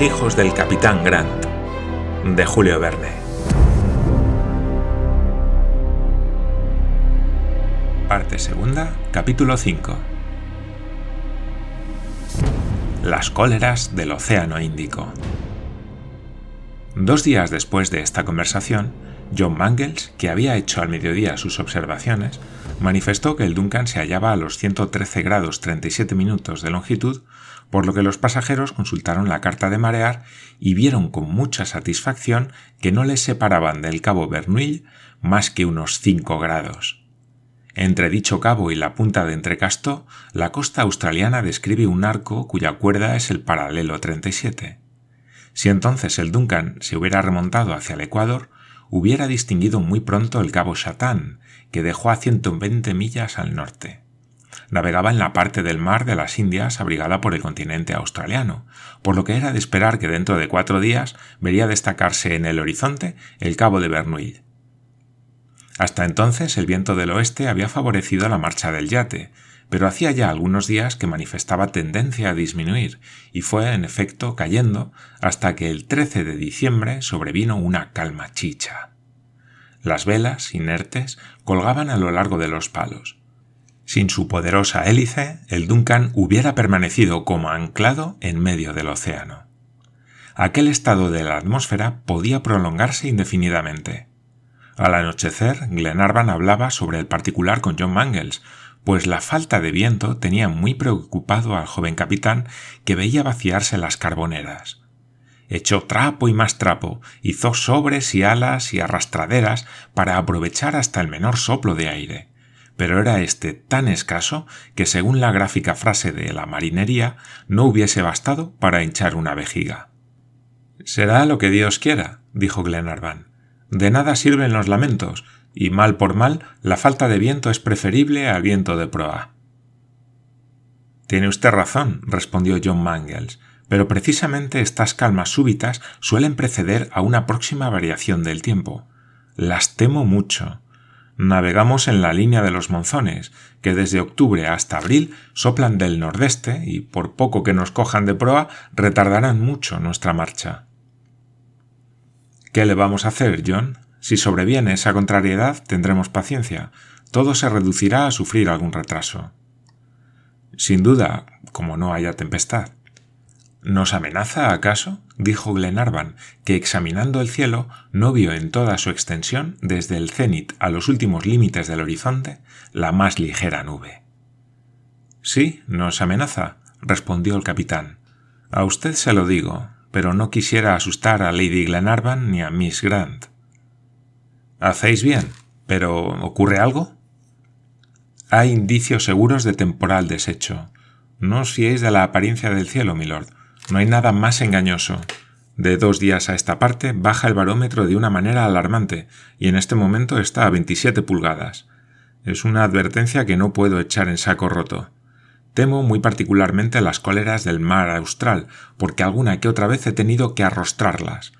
Hijos del capitán Grant, de Julio Verne. Parte segunda, capítulo 5. Las cóleras del Océano Índico. Dos días después de esta conversación, John Mangles, que había hecho al mediodía sus observaciones, manifestó que el Duncan se hallaba a los 113 grados 37 minutos de longitud, por lo que los pasajeros consultaron la carta de marear y vieron con mucha satisfacción que no les separaban del cabo Bernuille más que unos 5 grados. Entre dicho cabo y la punta de Entrecastó, la costa australiana describe un arco cuya cuerda es el paralelo 37. Si entonces el Duncan se hubiera remontado hacia el Ecuador, hubiera distinguido muy pronto el cabo Chatán, que dejó a 120 millas al norte. Navegaba en la parte del mar de las Indias abrigada por el continente australiano, por lo que era de esperar que dentro de cuatro días vería destacarse en el horizonte el cabo de Bernuille. Hasta entonces el viento del oeste había favorecido la marcha del yate, pero hacía ya algunos días que manifestaba tendencia a disminuir, y fue en efecto cayendo hasta que el 13 de diciembre sobrevino una calma chicha. Las velas, inertes, colgaban a lo largo de los palos. Sin su poderosa hélice, el Duncan hubiera permanecido como anclado en medio del océano. Aquel estado de la atmósfera podía prolongarse indefinidamente. Al anochecer, Glenarvan hablaba sobre el particular con John Mangles, pues la falta de viento tenía muy preocupado al joven capitán que veía vaciarse las carboneras. Echó trapo y más trapo, hizo sobres y alas y arrastraderas para aprovechar hasta el menor soplo de aire, pero era éste tan escaso que según la gráfica frase de la marinería no hubiese bastado para hinchar una vejiga. Será lo que Dios quiera, dijo Glenarvan. De nada sirven los lamentos, y mal por mal, la falta de viento es preferible al viento de proa. Tiene usted razón, respondió John Mangles, pero precisamente estas calmas súbitas suelen preceder a una próxima variación del tiempo. Las temo mucho. Navegamos en la línea de los monzones, que desde octubre hasta abril soplan del nordeste y por poco que nos cojan de proa retardarán mucho nuestra marcha. ¿Qué le vamos a hacer, John? Si sobreviene esa contrariedad, tendremos paciencia. Todo se reducirá a sufrir algún retraso. Sin duda, como no haya tempestad. ¿Nos amenaza acaso? dijo Glenarvan, que examinando el cielo no vio en toda su extensión, desde el cenit a los últimos límites del horizonte, la más ligera nube. Sí, nos amenaza, respondió el capitán. A usted se lo digo, pero no quisiera asustar a Lady Glenarvan ni a Miss Grant. Hacéis bien, pero ¿ocurre algo? Hay indicios seguros de temporal deshecho. No os fiéis de la apariencia del cielo, milord. No hay nada más engañoso. De dos días a esta parte baja el barómetro de una manera alarmante, y en este momento está a 27 pulgadas. Es una advertencia que no puedo echar en saco roto. Temo muy particularmente las cóleras del mar austral, porque alguna que otra vez he tenido que arrostrarlas.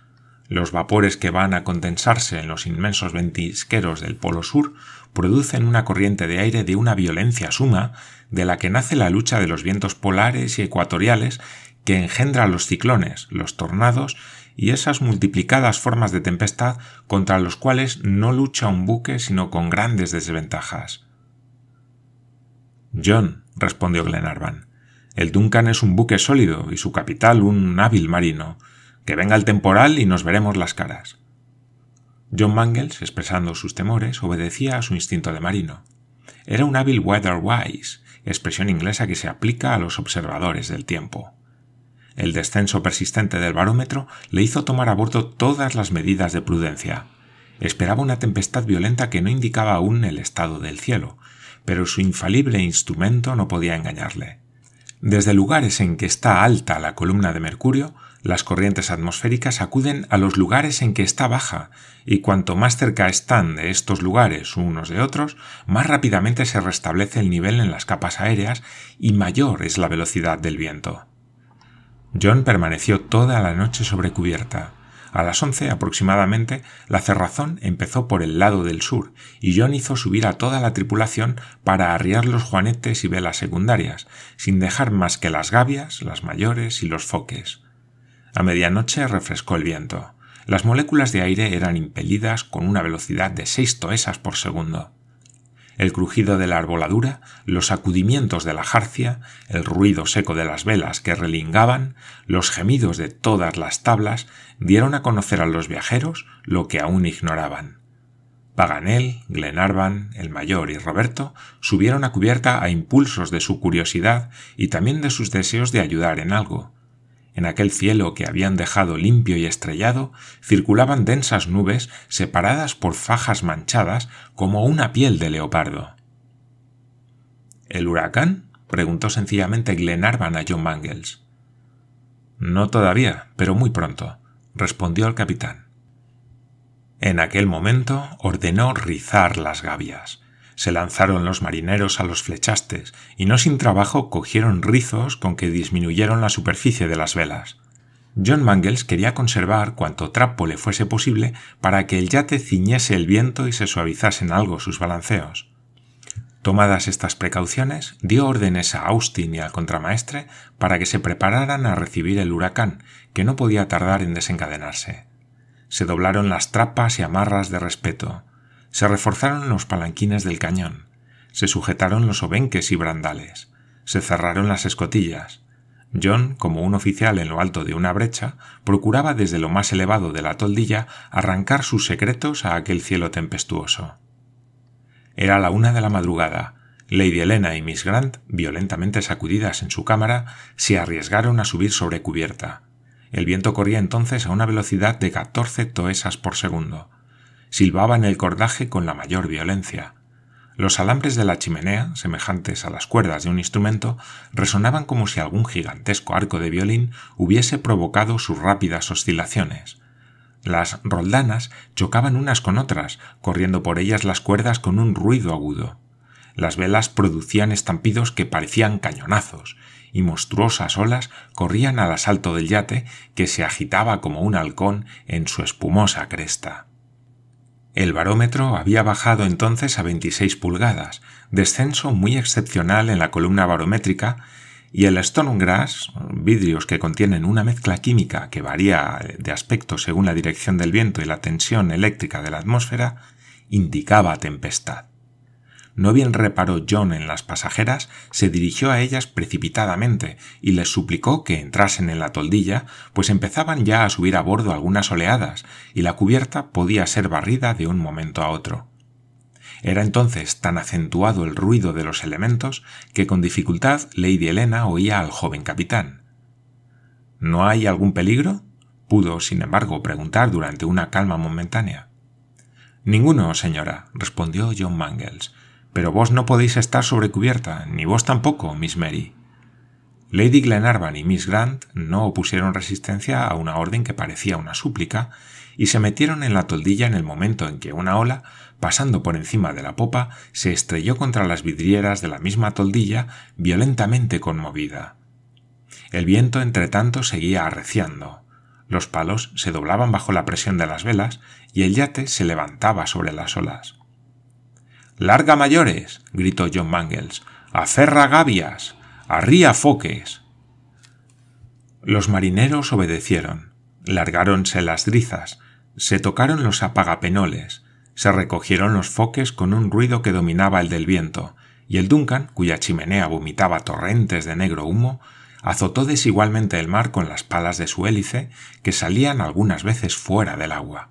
Los vapores que van a condensarse en los inmensos ventisqueros del Polo Sur producen una corriente de aire de una violencia suma de la que nace la lucha de los vientos polares y ecuatoriales que engendra los ciclones, los tornados y esas multiplicadas formas de tempestad contra los cuales no lucha un buque sino con grandes desventajas. John, respondió Glenarvan, el Duncan es un buque sólido y su capital un hábil marino. Que venga el temporal y nos veremos las caras. John Mangles, expresando sus temores, obedecía a su instinto de marino. Era un hábil weather-wise, expresión inglesa que se aplica a los observadores del tiempo. El descenso persistente del barómetro le hizo tomar a bordo todas las medidas de prudencia. Esperaba una tempestad violenta que no indicaba aún el estado del cielo, pero su infalible instrumento no podía engañarle. Desde lugares en que está alta la columna de Mercurio, las corrientes atmosféricas acuden a los lugares en que está baja, y cuanto más cerca están de estos lugares unos de otros, más rápidamente se restablece el nivel en las capas aéreas y mayor es la velocidad del viento. John permaneció toda la noche sobre cubierta. A las once aproximadamente, la cerrazón empezó por el lado del sur, y John hizo subir a toda la tripulación para arriar los juanetes y velas secundarias, sin dejar más que las gavias, las mayores y los foques. A medianoche refrescó el viento. Las moléculas de aire eran impelidas con una velocidad de seis toesas por segundo. El crujido de la arboladura, los sacudimientos de la jarcia, el ruido seco de las velas que relingaban, los gemidos de todas las tablas dieron a conocer a los viajeros lo que aún ignoraban. Paganel, Glenarvan, el mayor y Roberto subieron a cubierta a impulsos de su curiosidad y también de sus deseos de ayudar en algo, en aquel cielo que habían dejado limpio y estrellado circulaban densas nubes separadas por fajas manchadas como una piel de leopardo. ¿El huracán? preguntó sencillamente Glenarvan a John Mangles. No todavía, pero muy pronto, respondió el capitán. En aquel momento ordenó rizar las gavias se lanzaron los marineros a los flechastes y no sin trabajo cogieron rizos con que disminuyeron la superficie de las velas. John Mangles quería conservar cuanto trapo le fuese posible para que el yate ciñese el viento y se suavizasen algo sus balanceos. Tomadas estas precauciones, dio órdenes a Austin y al contramaestre para que se prepararan a recibir el huracán, que no podía tardar en desencadenarse. Se doblaron las trapas y amarras de respeto, se reforzaron los palanquines del cañón, se sujetaron los obenques y brandales, se cerraron las escotillas. John, como un oficial en lo alto de una brecha, procuraba desde lo más elevado de la toldilla arrancar sus secretos a aquel cielo tempestuoso. Era la una de la madrugada. Lady Helena y Miss Grant, violentamente sacudidas en su cámara, se arriesgaron a subir sobre cubierta. El viento corría entonces a una velocidad de catorce toesas por segundo silbaba en el cordaje con la mayor violencia. Los alambres de la chimenea, semejantes a las cuerdas de un instrumento, resonaban como si algún gigantesco arco de violín hubiese provocado sus rápidas oscilaciones. Las roldanas chocaban unas con otras, corriendo por ellas las cuerdas con un ruido agudo. Las velas producían estampidos que parecían cañonazos, y monstruosas olas corrían al asalto del yate que se agitaba como un halcón en su espumosa cresta. El barómetro había bajado entonces a 26 pulgadas, descenso muy excepcional en la columna barométrica, y el Stonegrass, vidrios que contienen una mezcla química que varía de aspecto según la dirección del viento y la tensión eléctrica de la atmósfera, indicaba tempestad. No bien reparó John en las pasajeras, se dirigió a ellas precipitadamente y les suplicó que entrasen en la toldilla, pues empezaban ya a subir a bordo algunas oleadas, y la cubierta podía ser barrida de un momento a otro. Era entonces tan acentuado el ruido de los elementos que con dificultad Lady Helena oía al joven capitán. ¿No hay algún peligro? pudo, sin embargo, preguntar durante una calma momentánea. Ninguno, señora, respondió John Mangles. Pero vos no podéis estar sobre cubierta, ni vos tampoco, Miss Mary. Lady Glenarvan y Miss Grant no opusieron resistencia a una orden que parecía una súplica, y se metieron en la toldilla en el momento en que una ola, pasando por encima de la popa, se estrelló contra las vidrieras de la misma toldilla, violentamente conmovida. El viento, entre tanto, seguía arreciando. Los palos se doblaban bajo la presión de las velas y el yate se levantaba sobre las olas. Larga mayores, gritó John Mangles. Aferra gavias. Arría foques. Los marineros obedecieron. Largáronse las drizas, se tocaron los apagapenoles, se recogieron los foques con un ruido que dominaba el del viento, y el Duncan, cuya chimenea vomitaba torrentes de negro humo, azotó desigualmente el mar con las palas de su hélice, que salían algunas veces fuera del agua.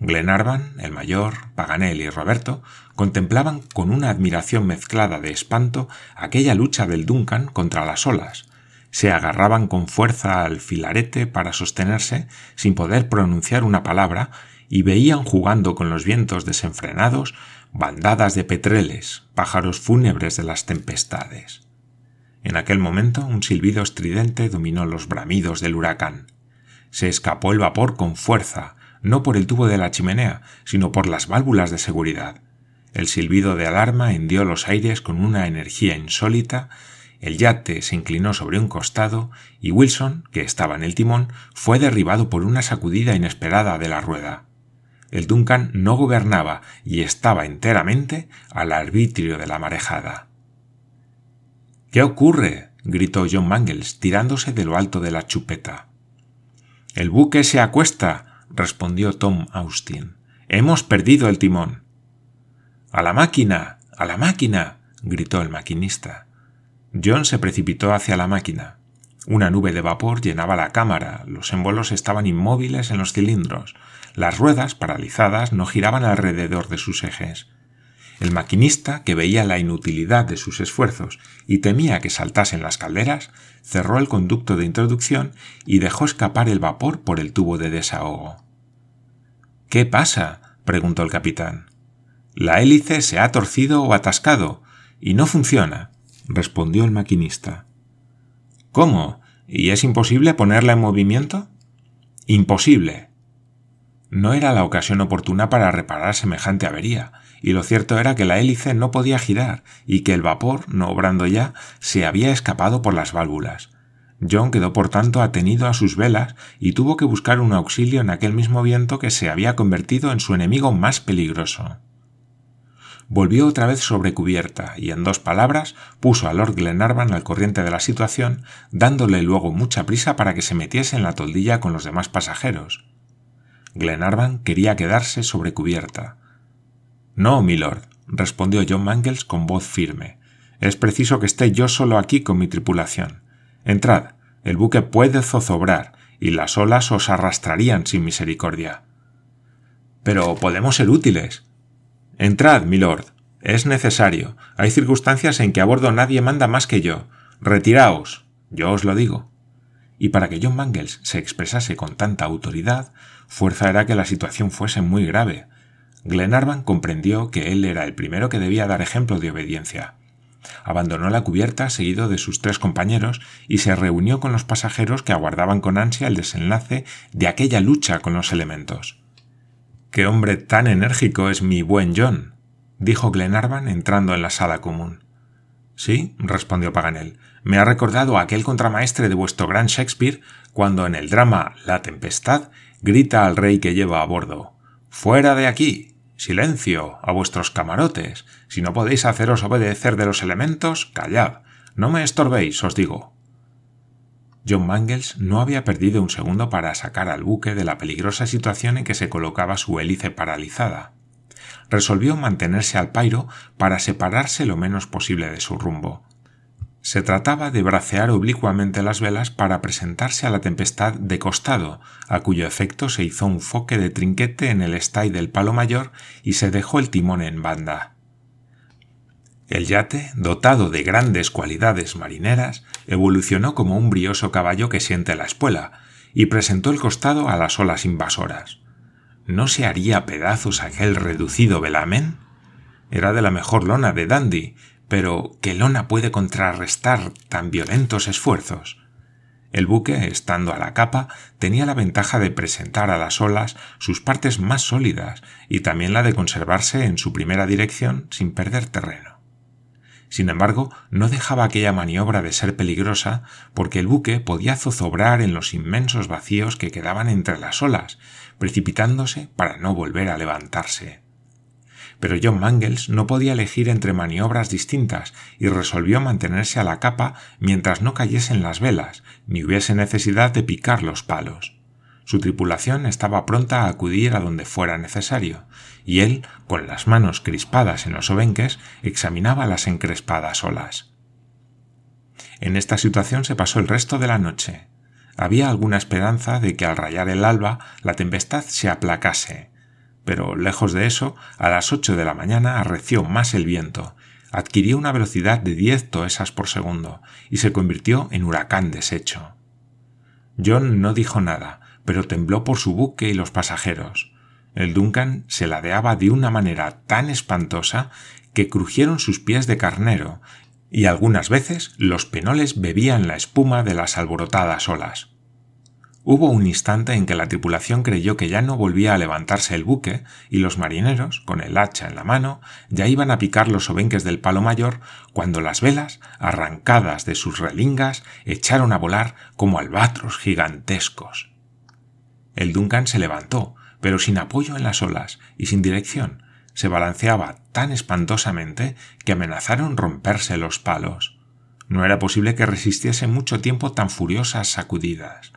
Glenarvan, el mayor, Paganel y Roberto contemplaban con una admiración mezclada de espanto aquella lucha del Duncan contra las olas. Se agarraban con fuerza al filarete para sostenerse sin poder pronunciar una palabra y veían jugando con los vientos desenfrenados bandadas de petreles, pájaros fúnebres de las tempestades. En aquel momento un silbido estridente dominó los bramidos del huracán. Se escapó el vapor con fuerza, no por el tubo de la chimenea, sino por las válvulas de seguridad. El silbido de alarma hendió los aires con una energía insólita, el yate se inclinó sobre un costado y Wilson, que estaba en el timón, fue derribado por una sacudida inesperada de la rueda. El Duncan no gobernaba y estaba enteramente al arbitrio de la marejada. ¿Qué ocurre? gritó John Mangles, tirándose de lo alto de la chupeta. El buque se acuesta, respondió Tom Austin. Hemos perdido el timón. A la máquina. a la máquina. gritó el maquinista. John se precipitó hacia la máquina. Una nube de vapor llenaba la cámara, los émbolos estaban inmóviles en los cilindros, las ruedas, paralizadas, no giraban alrededor de sus ejes. El maquinista, que veía la inutilidad de sus esfuerzos y temía que saltasen las calderas, cerró el conducto de introducción y dejó escapar el vapor por el tubo de desahogo. ¿Qué pasa? preguntó el capitán. La hélice se ha torcido o atascado, y no funciona, respondió el maquinista. ¿Cómo? ¿Y es imposible ponerla en movimiento? Imposible. No era la ocasión oportuna para reparar semejante avería, y lo cierto era que la hélice no podía girar y que el vapor, no obrando ya, se había escapado por las válvulas. John quedó por tanto atenido a sus velas y tuvo que buscar un auxilio en aquel mismo viento que se había convertido en su enemigo más peligroso. Volvió otra vez sobre cubierta y en dos palabras puso a Lord Glenarvan al corriente de la situación, dándole luego mucha prisa para que se metiese en la toldilla con los demás pasajeros. Glenarvan quería quedarse sobre cubierta. No, milord, respondió John Mangles con voz firme. Es preciso que esté yo solo aquí con mi tripulación. Entrad, el buque puede zozobrar y las olas os arrastrarían sin misericordia. Pero podemos ser útiles. Entrad, milord. Es necesario. Hay circunstancias en que a bordo nadie manda más que yo. Retiraos. Yo os lo digo. Y para que John Mangles se expresase con tanta autoridad, fuerza era que la situación fuese muy grave, Glenarvan comprendió que él era el primero que debía dar ejemplo de obediencia. Abandonó la cubierta seguido de sus tres compañeros y se reunió con los pasajeros que aguardaban con ansia el desenlace de aquella lucha con los elementos. Qué hombre tan enérgico es mi buen John, dijo Glenarvan entrando en la sala común. Sí, respondió Paganel, me ha recordado aquel contramaestre de vuestro gran Shakespeare cuando en el drama La Tempestad grita al rey que lleva a bordo Fuera de aquí. Silencio. a vuestros camarotes. Si no podéis haceros obedecer de los elementos, callad. No me estorbéis, os digo. John Mangles no había perdido un segundo para sacar al buque de la peligrosa situación en que se colocaba su hélice paralizada. Resolvió mantenerse al pairo para separarse lo menos posible de su rumbo. Se trataba de bracear oblicuamente las velas para presentarse a la tempestad de costado, a cuyo efecto se hizo un foque de trinquete en el estay del palo mayor y se dejó el timón en banda. El yate, dotado de grandes cualidades marineras, evolucionó como un brioso caballo que siente la espuela, y presentó el costado a las olas invasoras. ¿No se haría pedazos aquel reducido velamen? Era de la mejor lona de Dandy, pero ¿qué lona puede contrarrestar tan violentos esfuerzos? El buque, estando a la capa, tenía la ventaja de presentar a las olas sus partes más sólidas y también la de conservarse en su primera dirección sin perder terreno. Sin embargo, no dejaba aquella maniobra de ser peligrosa porque el buque podía zozobrar en los inmensos vacíos que quedaban entre las olas, precipitándose para no volver a levantarse pero John Mangles no podía elegir entre maniobras distintas y resolvió mantenerse a la capa mientras no cayesen las velas, ni hubiese necesidad de picar los palos. Su tripulación estaba pronta a acudir a donde fuera necesario, y él, con las manos crispadas en los obenques, examinaba las encrespadas olas. En esta situación se pasó el resto de la noche. Había alguna esperanza de que al rayar el alba la tempestad se aplacase, pero lejos de eso, a las ocho de la mañana arreció más el viento, adquirió una velocidad de diez toesas por segundo y se convirtió en huracán deshecho. John no dijo nada, pero tembló por su buque y los pasajeros. El Duncan se ladeaba de una manera tan espantosa que crujieron sus pies de carnero, y algunas veces los penoles bebían la espuma de las alborotadas olas. Hubo un instante en que la tripulación creyó que ya no volvía a levantarse el buque y los marineros, con el hacha en la mano, ya iban a picar los obenques del palo mayor cuando las velas, arrancadas de sus relingas, echaron a volar como albatros gigantescos. El Duncan se levantó, pero sin apoyo en las olas y sin dirección. Se balanceaba tan espantosamente que amenazaron romperse los palos. No era posible que resistiese mucho tiempo tan furiosas sacudidas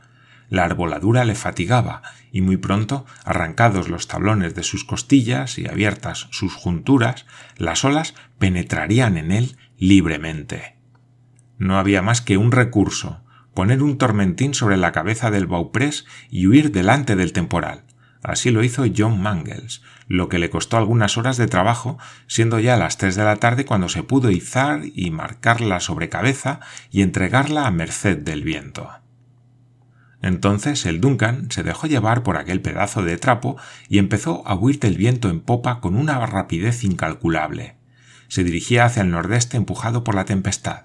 la arboladura le fatigaba, y muy pronto, arrancados los tablones de sus costillas y abiertas sus junturas, las olas penetrarían en él libremente. No había más que un recurso, poner un tormentín sobre la cabeza del Bauprés y huir delante del temporal. Así lo hizo John Mangles, lo que le costó algunas horas de trabajo, siendo ya las tres de la tarde cuando se pudo izar y marcarla sobre cabeza y entregarla a merced del viento. Entonces el Duncan se dejó llevar por aquel pedazo de trapo y empezó a huir del viento en popa con una rapidez incalculable. Se dirigía hacia el nordeste empujado por la tempestad.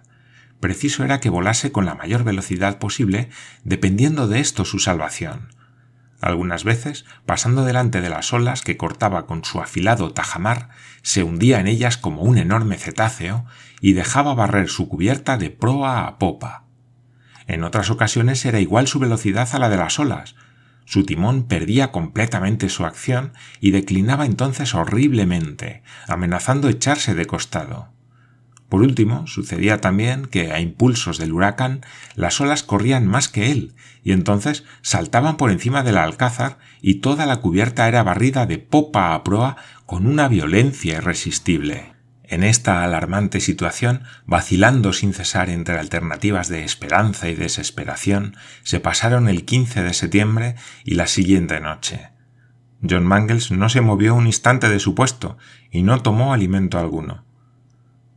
Preciso era que volase con la mayor velocidad posible, dependiendo de esto su salvación. Algunas veces, pasando delante de las olas que cortaba con su afilado tajamar, se hundía en ellas como un enorme cetáceo y dejaba barrer su cubierta de proa a popa. En otras ocasiones era igual su velocidad a la de las olas. Su timón perdía completamente su acción y declinaba entonces horriblemente, amenazando echarse de costado. Por último, sucedía también que a impulsos del huracán las olas corrían más que él, y entonces saltaban por encima del alcázar y toda la cubierta era barrida de popa a proa con una violencia irresistible. En esta alarmante situación, vacilando sin cesar entre alternativas de esperanza y desesperación, se pasaron el 15 de septiembre y la siguiente noche. John Mangles no se movió un instante de su puesto y no tomó alimento alguno.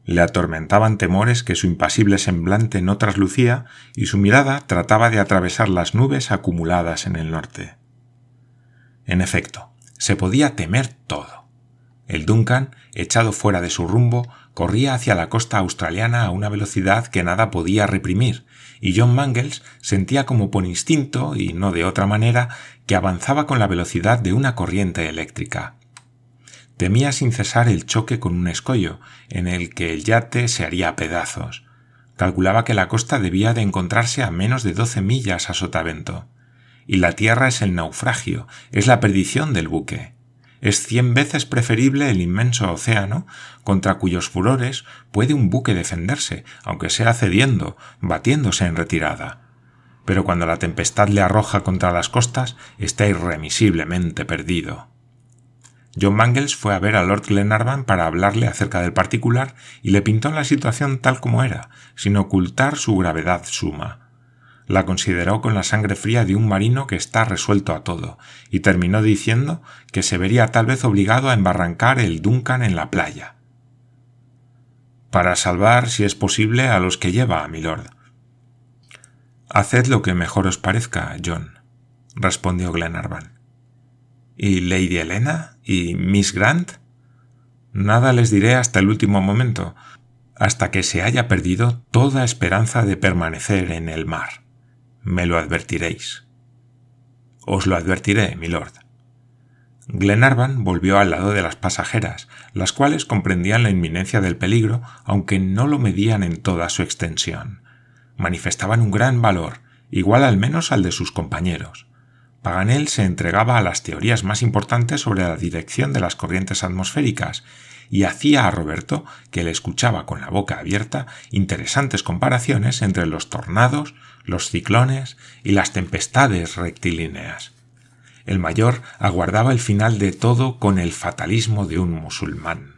Le atormentaban temores que su impasible semblante no traslucía y su mirada trataba de atravesar las nubes acumuladas en el norte. En efecto, se podía temer todo. El Duncan, echado fuera de su rumbo, corría hacia la costa australiana a una velocidad que nada podía reprimir, y John Mangles sentía como por instinto, y no de otra manera, que avanzaba con la velocidad de una corriente eléctrica. Temía sin cesar el choque con un escollo, en el que el yate se haría a pedazos. Calculaba que la costa debía de encontrarse a menos de doce millas a sotavento. Y la tierra es el naufragio, es la perdición del buque. Es cien veces preferible el inmenso océano, contra cuyos furores puede un buque defenderse, aunque sea cediendo, batiéndose en retirada. Pero cuando la tempestad le arroja contra las costas, está irremisiblemente perdido. John Mangles fue a ver a Lord Glenarvan para hablarle acerca del particular y le pintó la situación tal como era, sin ocultar su gravedad suma. La consideró con la sangre fría de un marino que está resuelto a todo, y terminó diciendo que se vería tal vez obligado a embarrancar el Duncan en la playa. Para salvar, si es posible, a los que lleva, milord. Haced lo que mejor os parezca, John, respondió Glenarvan. ¿Y Lady Helena? ¿Y Miss Grant? Nada les diré hasta el último momento, hasta que se haya perdido toda esperanza de permanecer en el mar. Me lo advertiréis. Os lo advertiré, milord. Glenarvan volvió al lado de las pasajeras, las cuales comprendían la inminencia del peligro, aunque no lo medían en toda su extensión. Manifestaban un gran valor, igual al menos al de sus compañeros. Paganel se entregaba a las teorías más importantes sobre la dirección de las corrientes atmosféricas y hacía a Roberto, que le escuchaba con la boca abierta, interesantes comparaciones entre los tornados, los ciclones y las tempestades rectilíneas. El mayor aguardaba el final de todo con el fatalismo de un musulmán.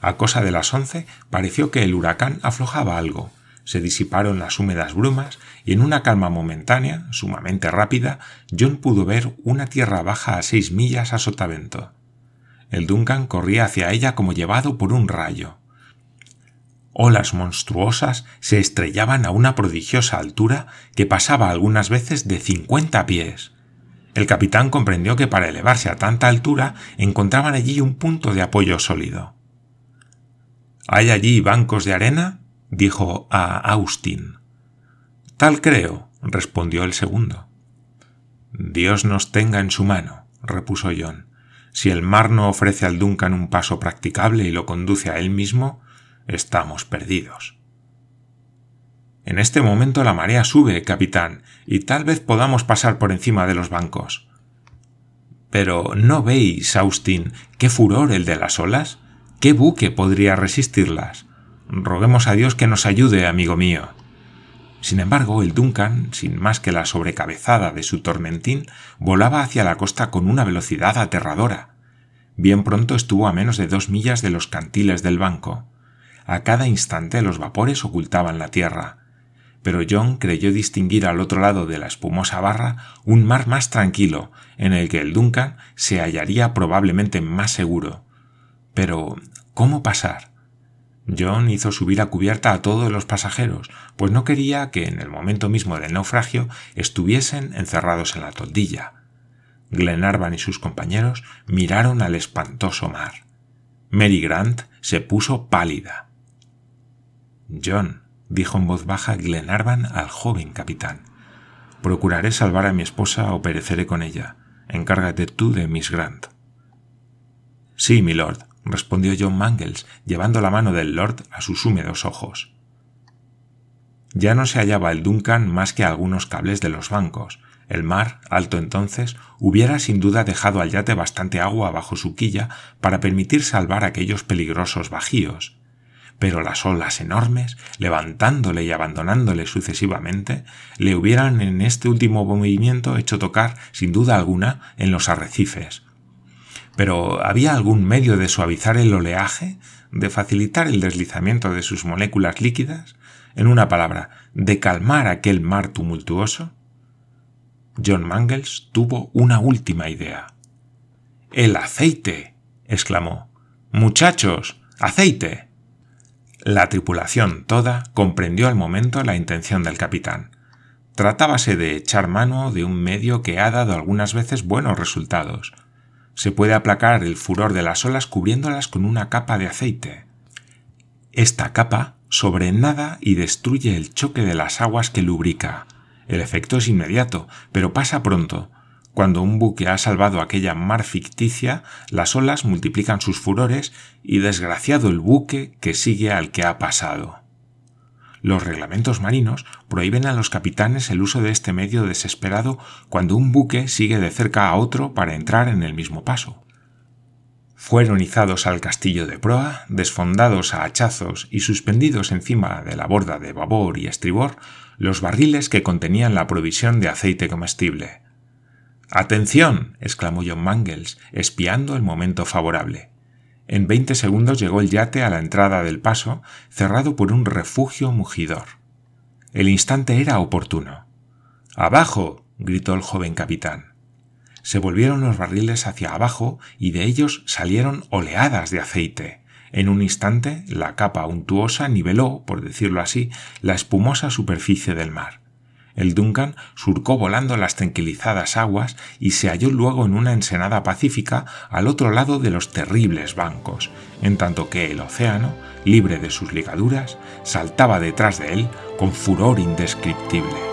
A cosa de las once pareció que el huracán aflojaba algo, se disiparon las húmedas brumas y en una calma momentánea, sumamente rápida, John pudo ver una tierra baja a seis millas a sotavento. El Duncan corría hacia ella como llevado por un rayo. Olas monstruosas se estrellaban a una prodigiosa altura que pasaba algunas veces de cincuenta pies. El capitán comprendió que para elevarse a tanta altura encontraban allí un punto de apoyo sólido. ¿Hay allí bancos de arena? dijo a Austin. Tal creo, respondió el segundo. Dios nos tenga en su mano, repuso John. Si el mar no ofrece al Duncan un paso practicable y lo conduce a él mismo, estamos perdidos. En este momento la marea sube, capitán, y tal vez podamos pasar por encima de los bancos. Pero ¿no veis, Austin, qué furor el de las olas? ¿Qué buque podría resistirlas? Roguemos a Dios que nos ayude, amigo mío. Sin embargo, el Duncan, sin más que la sobrecabezada de su tormentín, volaba hacia la costa con una velocidad aterradora. Bien pronto estuvo a menos de dos millas de los cantiles del banco. A cada instante los vapores ocultaban la tierra. Pero John creyó distinguir al otro lado de la espumosa barra un mar más tranquilo, en el que el Duncan se hallaría probablemente más seguro. Pero, ¿cómo pasar? John hizo subir a cubierta a todos los pasajeros, pues no quería que en el momento mismo del naufragio estuviesen encerrados en la toldilla. Glenarvan y sus compañeros miraron al espantoso mar. Mary Grant se puso pálida. John, dijo en voz baja Glenarvan al joven capitán, procuraré salvar a mi esposa o pereceré con ella. Encárgate tú de Miss Grant. Sí, milord, respondió John Mangles, llevando la mano del lord a sus húmedos ojos. Ya no se hallaba el Duncan más que algunos cables de los bancos. El mar, alto entonces, hubiera sin duda dejado al yate bastante agua bajo su quilla para permitir salvar aquellos peligrosos bajíos. Pero las olas enormes, levantándole y abandonándole sucesivamente, le hubieran en este último movimiento hecho tocar, sin duda alguna, en los arrecifes, pero ¿había algún medio de suavizar el oleaje, de facilitar el deslizamiento de sus moléculas líquidas? En una palabra, de calmar aquel mar tumultuoso? John Mangles tuvo una última idea. ¡El aceite! exclamó. Muchachos, aceite. La tripulación toda comprendió al momento la intención del capitán. Tratábase de echar mano de un medio que ha dado algunas veces buenos resultados, se puede aplacar el furor de las olas cubriéndolas con una capa de aceite. Esta capa sobrenada y destruye el choque de las aguas que lubrica. El efecto es inmediato, pero pasa pronto. Cuando un buque ha salvado aquella mar ficticia, las olas multiplican sus furores y desgraciado el buque que sigue al que ha pasado. Los reglamentos marinos prohíben a los capitanes el uso de este medio desesperado cuando un buque sigue de cerca a otro para entrar en el mismo paso. Fueron izados al castillo de proa, desfondados a hachazos y suspendidos encima de la borda de babor y estribor los barriles que contenían la provisión de aceite comestible. ¡Atención! exclamó John Mangles, espiando el momento favorable. En veinte segundos llegó el yate a la entrada del paso, cerrado por un refugio mugidor. El instante era oportuno. ¡Abajo! gritó el joven capitán. Se volvieron los barriles hacia abajo y de ellos salieron oleadas de aceite. En un instante la capa untuosa niveló, por decirlo así, la espumosa superficie del mar. El Duncan surcó volando las tranquilizadas aguas y se halló luego en una ensenada pacífica al otro lado de los terribles bancos, en tanto que el océano, libre de sus ligaduras, saltaba detrás de él con furor indescriptible.